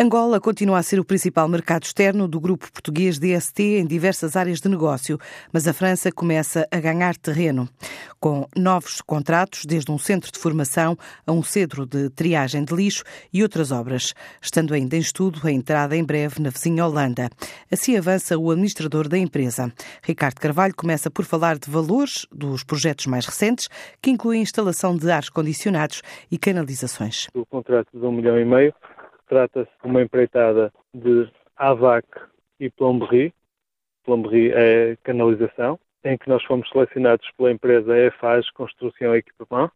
Angola continua a ser o principal mercado externo do grupo português DST em diversas áreas de negócio, mas a França começa a ganhar terreno, com novos contratos, desde um centro de formação a um centro de triagem de lixo e outras obras, estando ainda em estudo a entrada em breve na vizinha Holanda. Assim avança o administrador da empresa. Ricardo Carvalho começa por falar de valores dos projetos mais recentes, que incluem instalação de ares condicionados e canalizações. O contrato de um milhão e meio Trata-se de uma empreitada de AVAC e Plomberie. Plomberie é canalização, em que nós fomos selecionados pela empresa EFAS Construção e Equipamento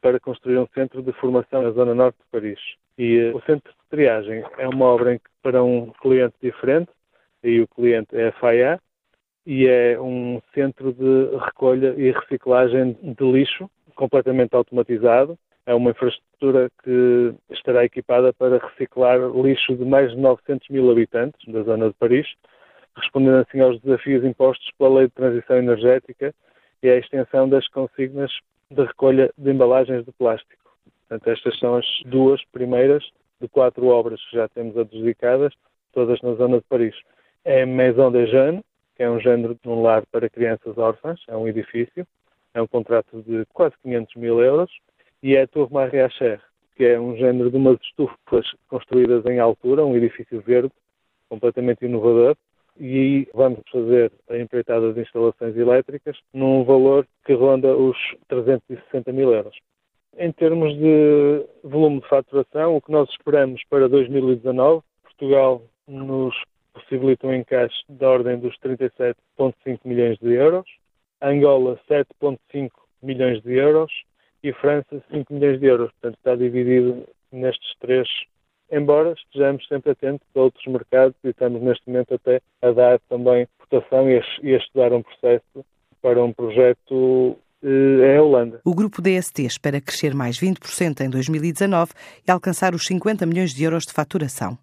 para construir um centro de formação na zona norte de Paris. E uh, o centro de triagem é uma obra em para um cliente diferente, e o cliente é a FAIA, e é um centro de recolha e reciclagem de lixo completamente automatizado, é uma infraestrutura que estará equipada para reciclar lixo de mais de 900 mil habitantes da zona de Paris, respondendo assim aos desafios impostos pela Lei de Transição Energética e à extensão das consignas de recolha de embalagens de plástico. Portanto, estas são as duas primeiras de quatro obras que já temos adjudicadas, todas na zona de Paris. É Maison de Jeunes, que é um género de um lar para crianças órfãs, é um edifício, é um contrato de quase 500 mil euros, e é a Torre Maria Cher, que é um género de umas estufas construídas em altura, um edifício verde, completamente inovador, e vamos fazer a empreitada de instalações elétricas num valor que ronda os 360 mil euros. Em termos de volume de faturação, o que nós esperamos para 2019, Portugal nos possibilita um encaixe da ordem dos 37,5 milhões de euros, Angola 7,5 milhões de euros e França 5 milhões de euros. Portanto, está dividido nestes três, embora estejamos sempre atentos a outros mercados e estamos neste momento até a dar também cotação e a, estudar um processo para um projeto em Holanda. O grupo DST espera crescer mais 20% em 2019 e alcançar os 50 milhões de euros de faturação.